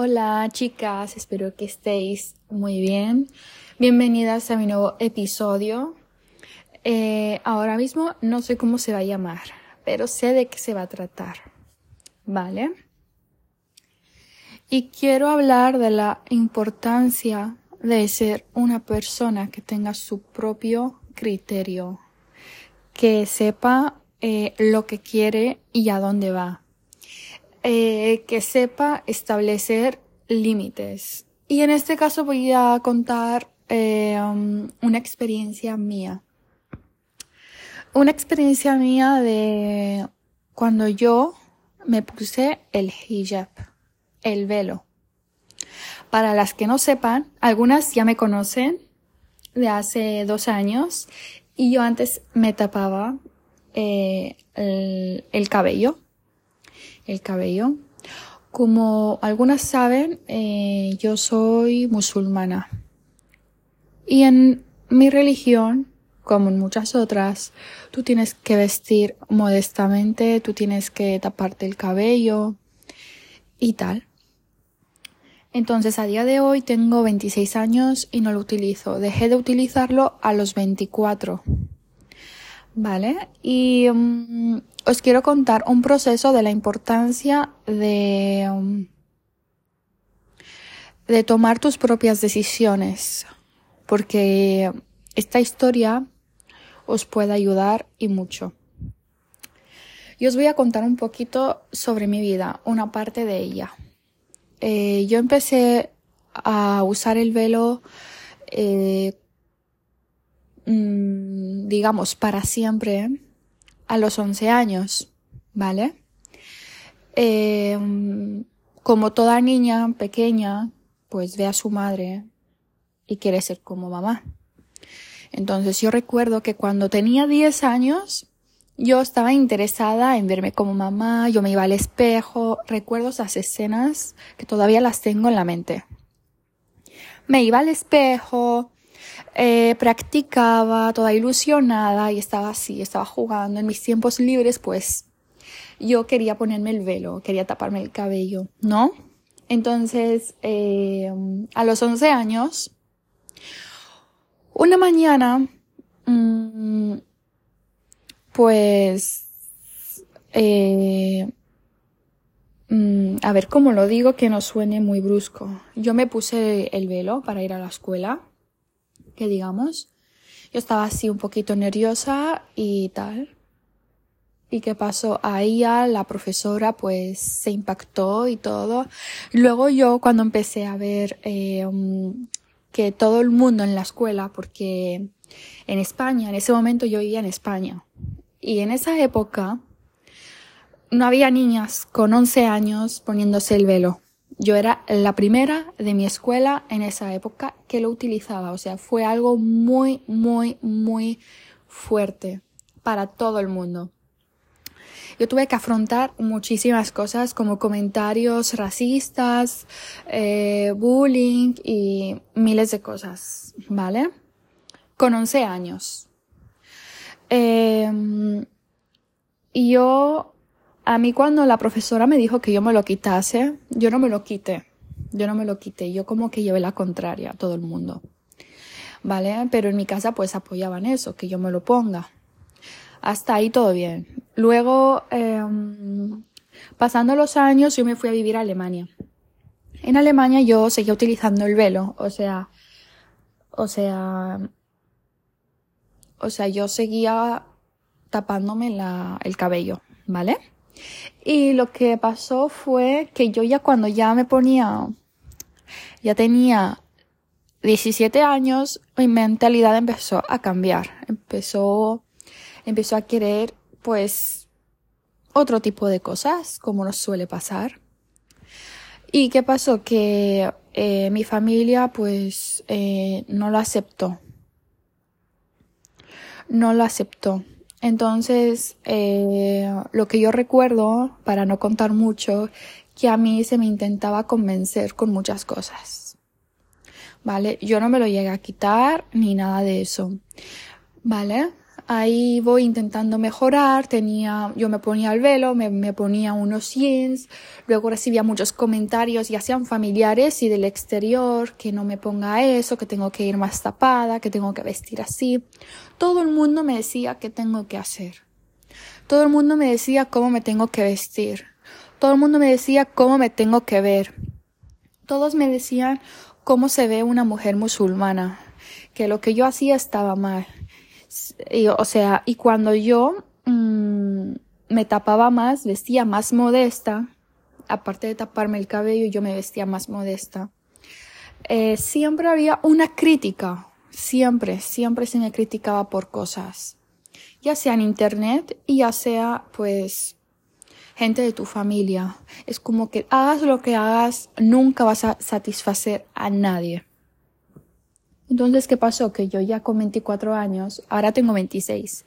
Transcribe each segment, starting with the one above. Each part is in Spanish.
Hola chicas, espero que estéis muy bien. Bienvenidas a mi nuevo episodio. Eh, ahora mismo no sé cómo se va a llamar, pero sé de qué se va a tratar. ¿Vale? Y quiero hablar de la importancia de ser una persona que tenga su propio criterio, que sepa eh, lo que quiere y a dónde va eh, que sepa establecer límites. Y en este caso voy a contar eh, um, una experiencia mía. Una experiencia mía de cuando yo me puse el hijab, el velo. Para las que no sepan, algunas ya me conocen de hace dos años y yo antes me tapaba eh, el cabello el cabello. Como algunas saben, eh, yo soy musulmana. Y en mi religión, como en muchas otras, tú tienes que vestir modestamente, tú tienes que taparte el cabello y tal. Entonces a día de hoy tengo 26 años y no lo utilizo. Dejé de utilizarlo a los 24. ¿Vale? Y mm, os quiero contar un proceso de la importancia de, um, de tomar tus propias decisiones, porque esta historia os puede ayudar y mucho. Y os voy a contar un poquito sobre mi vida, una parte de ella. Eh, yo empecé a usar el velo, eh, mm, digamos, para siempre a los 11 años, ¿vale? Eh, como toda niña pequeña, pues ve a su madre y quiere ser como mamá. Entonces yo recuerdo que cuando tenía 10 años, yo estaba interesada en verme como mamá, yo me iba al espejo, recuerdo esas escenas que todavía las tengo en la mente. Me iba al espejo, eh, practicaba toda ilusionada y estaba así, estaba jugando. En mis tiempos libres, pues yo quería ponerme el velo, quería taparme el cabello, ¿no? Entonces, eh, a los 11 años, una mañana, mm, pues, eh, mm, a ver cómo lo digo que no suene muy brusco. Yo me puse el velo para ir a la escuela que digamos. Yo estaba así un poquito nerviosa y tal. ¿Y qué pasó? Ahí ya la profesora pues se impactó y todo. Luego yo cuando empecé a ver eh, um, que todo el mundo en la escuela, porque en España, en ese momento yo vivía en España. Y en esa época no había niñas con 11 años poniéndose el velo yo era la primera de mi escuela en esa época que lo utilizaba. O sea, fue algo muy, muy, muy fuerte para todo el mundo. Yo tuve que afrontar muchísimas cosas como comentarios racistas, eh, bullying y miles de cosas, ¿vale? Con 11 años. Eh, yo a mí cuando la profesora me dijo que yo me lo quitase, yo no me lo quité. Yo no me lo quité. Yo como que llevé la contraria a todo el mundo. ¿Vale? Pero en mi casa pues apoyaban eso, que yo me lo ponga. Hasta ahí todo bien. Luego, em, pasando los años, yo me fui a vivir a Alemania. En Alemania yo seguía utilizando el velo, o sea, o sea, o sea, yo seguía tapándome la, el cabello, ¿vale? Y lo que pasó fue que yo ya cuando ya me ponía, ya tenía 17 años, mi mentalidad empezó a cambiar. Empezó, empezó a querer, pues, otro tipo de cosas, como nos suele pasar. ¿Y qué pasó? Que eh, mi familia, pues, eh, no lo aceptó. No lo aceptó. Entonces, eh, lo que yo recuerdo, para no contar mucho, que a mí se me intentaba convencer con muchas cosas. ¿Vale? Yo no me lo llegué a quitar ni nada de eso. ¿Vale? Ahí voy intentando mejorar, tenía, yo me ponía el velo, me, me, ponía unos jeans, luego recibía muchos comentarios, ya sean familiares y del exterior, que no me ponga eso, que tengo que ir más tapada, que tengo que vestir así. Todo el mundo me decía qué tengo que hacer. Todo el mundo me decía cómo me tengo que vestir. Todo el mundo me decía cómo me tengo que ver. Todos me decían cómo se ve una mujer musulmana, que lo que yo hacía estaba mal y, o sea, y cuando yo mmm, me tapaba más, vestía más modesta, aparte de taparme el cabello, yo me vestía más modesta. Eh, siempre había una crítica, siempre, siempre se me criticaba por cosas, ya sea en internet y ya sea, pues, gente de tu familia. Es como que hagas lo que hagas, nunca vas a satisfacer a nadie. Entonces, ¿qué pasó? Que yo ya con 24 años, ahora tengo 26.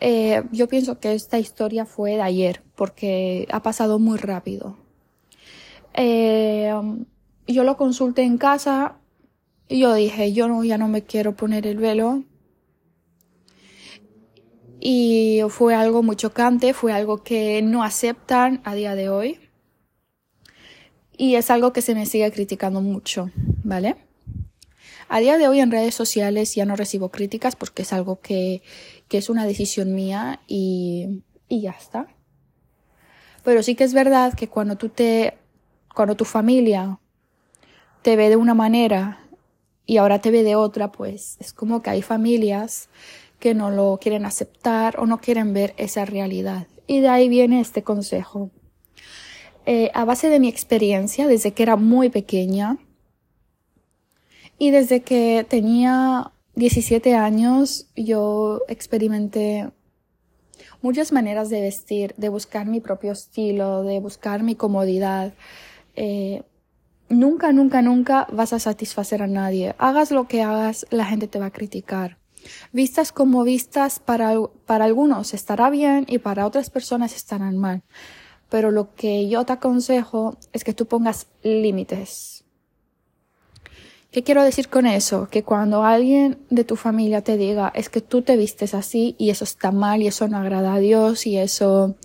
Eh, yo pienso que esta historia fue de ayer, porque ha pasado muy rápido. Eh, yo lo consulté en casa y yo dije, yo no, ya no me quiero poner el velo. Y fue algo muy chocante, fue algo que no aceptan a día de hoy. Y es algo que se me sigue criticando mucho, ¿vale? A día de hoy en redes sociales ya no recibo críticas porque es algo que, que es una decisión mía y, y ya está. Pero sí que es verdad que cuando tú te, cuando tu familia te ve de una manera y ahora te ve de otra, pues es como que hay familias que no lo quieren aceptar o no quieren ver esa realidad. Y de ahí viene este consejo. Eh, a base de mi experiencia, desde que era muy pequeña, y desde que tenía 17 años yo experimenté muchas maneras de vestir, de buscar mi propio estilo, de buscar mi comodidad. Eh, nunca, nunca, nunca vas a satisfacer a nadie. Hagas lo que hagas, la gente te va a criticar. Vistas como vistas, para, para algunos estará bien y para otras personas estarán mal. Pero lo que yo te aconsejo es que tú pongas límites ¿Qué quiero decir con eso? Que cuando alguien de tu familia te diga es que tú te vistes así y eso está mal y eso no agrada a Dios y eso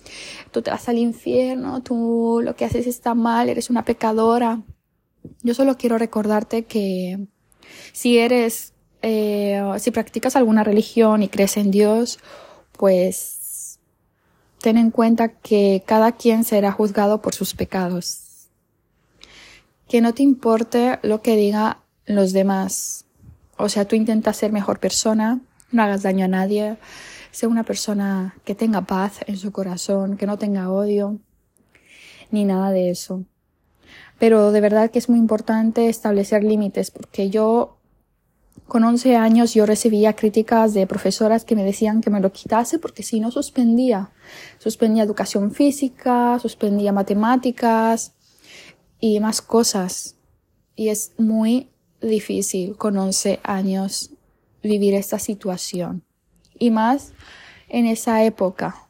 tú te vas al infierno, tú lo que haces está mal, eres una pecadora. Yo solo quiero recordarte que si eres, eh, si practicas alguna religión y crees en Dios, pues ten en cuenta que cada quien será juzgado por sus pecados. Que no te importe lo que diga los demás. O sea, tú intentas ser mejor persona, no hagas daño a nadie, sé una persona que tenga paz en su corazón, que no tenga odio, ni nada de eso. Pero de verdad que es muy importante establecer límites, porque yo con 11 años yo recibía críticas de profesoras que me decían que me lo quitase porque si no suspendía. Suspendía educación física, suspendía matemáticas y más cosas. Y es muy difícil con 11 años vivir esta situación. Y más en esa época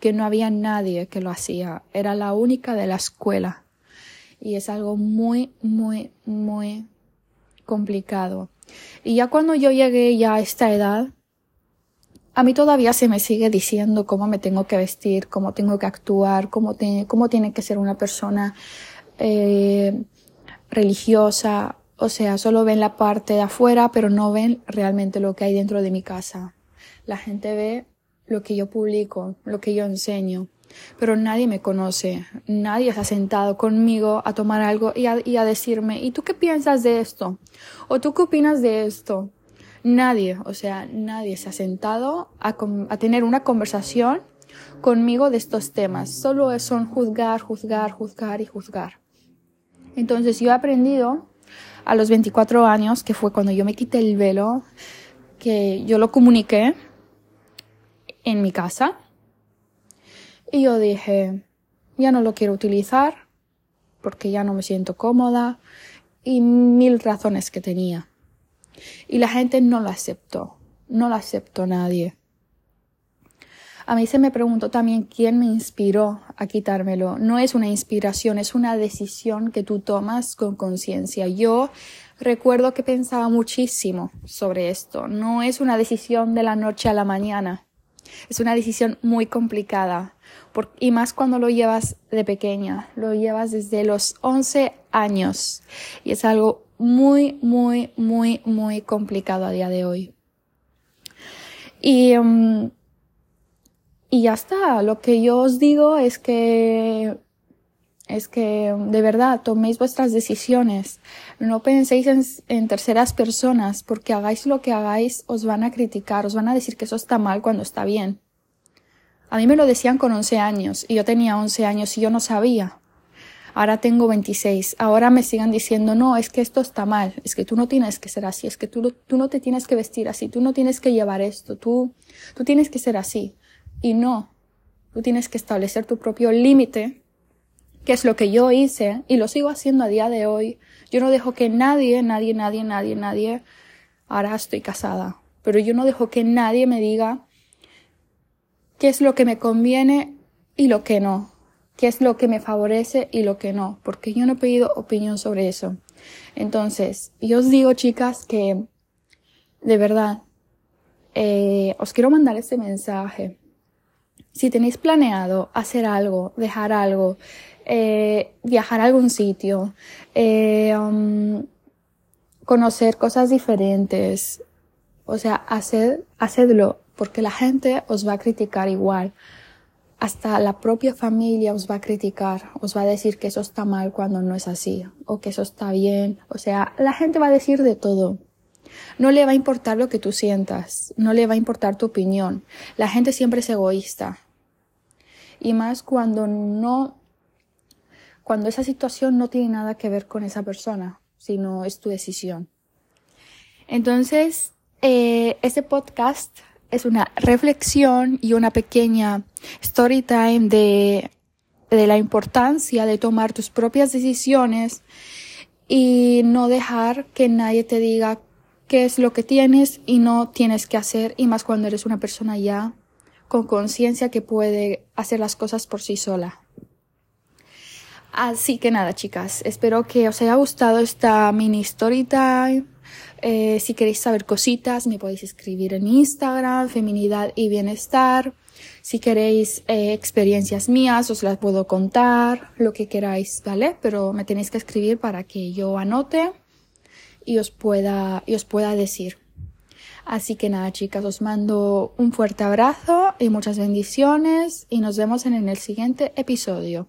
que no había nadie que lo hacía. Era la única de la escuela. Y es algo muy, muy, muy complicado. Y ya cuando yo llegué ya a esta edad, a mí todavía se me sigue diciendo cómo me tengo que vestir, cómo tengo que actuar, cómo, cómo tiene que ser una persona eh, religiosa, o sea, solo ven la parte de afuera, pero no ven realmente lo que hay dentro de mi casa. La gente ve lo que yo publico, lo que yo enseño, pero nadie me conoce, nadie se ha sentado conmigo a tomar algo y a, decirme, ¿y tú qué piensas de esto? ¿O tú qué opinas de esto? Nadie, o sea, nadie se ha sentado a, a tener una conversación conmigo de estos temas. Solo son juzgar, juzgar, juzgar y juzgar. Entonces yo he aprendido a los 24 años, que fue cuando yo me quité el velo, que yo lo comuniqué en mi casa. Y yo dije, ya no lo quiero utilizar porque ya no me siento cómoda y mil razones que tenía. Y la gente no lo aceptó, no lo aceptó nadie. A mí se me preguntó también quién me inspiró a quitármelo. No es una inspiración, es una decisión que tú tomas con conciencia. Yo recuerdo que pensaba muchísimo sobre esto. No es una decisión de la noche a la mañana. Es una decisión muy complicada. y más cuando lo llevas de pequeña. Lo llevas desde los 11 años. Y es algo muy, muy, muy, muy complicado a día de hoy. Y, um, y ya está. Lo que yo os digo es que es que de verdad toméis vuestras decisiones. No penséis en, terceras personas, porque hagáis lo que hagáis, os van a criticar, os van a decir que eso está mal cuando está bien. A mí me lo decían con 11 años, y yo tenía 11 años y yo no sabía. Ahora tengo 26. Ahora me sigan diciendo, no, es que esto está mal, es que tú no tienes que ser así, es que tú, tú no te tienes que vestir así, tú no tienes que llevar esto, tú, tú tienes que ser así. Y no, tú tienes que establecer tu propio límite que es lo que yo hice y lo sigo haciendo a día de hoy. Yo no dejo que nadie, nadie, nadie, nadie, nadie, ahora estoy casada, pero yo no dejo que nadie me diga qué es lo que me conviene y lo que no, qué es lo que me favorece y lo que no, porque yo no he pedido opinión sobre eso. Entonces, yo os digo, chicas, que de verdad, eh, os quiero mandar este mensaje. Si tenéis planeado hacer algo, dejar algo, eh, viajar a algún sitio, eh, um, conocer cosas diferentes. O sea, haced, hacedlo porque la gente os va a criticar igual. Hasta la propia familia os va a criticar, os va a decir que eso está mal cuando no es así, o que eso está bien. O sea, la gente va a decir de todo. No le va a importar lo que tú sientas, no le va a importar tu opinión. La gente siempre es egoísta. Y más cuando no cuando esa situación no tiene nada que ver con esa persona, sino es tu decisión. Entonces, eh, este podcast es una reflexión y una pequeña story time de, de la importancia de tomar tus propias decisiones y no dejar que nadie te diga qué es lo que tienes y no tienes que hacer, y más cuando eres una persona ya con conciencia que puede hacer las cosas por sí sola. Así que nada, chicas, espero que os haya gustado esta mini story time. Eh, si queréis saber cositas, me podéis escribir en Instagram, Feminidad y Bienestar. Si queréis eh, experiencias mías, os las puedo contar, lo que queráis, ¿vale? Pero me tenéis que escribir para que yo anote y os pueda, y os pueda decir. Así que nada, chicas, os mando un fuerte abrazo y muchas bendiciones y nos vemos en el siguiente episodio.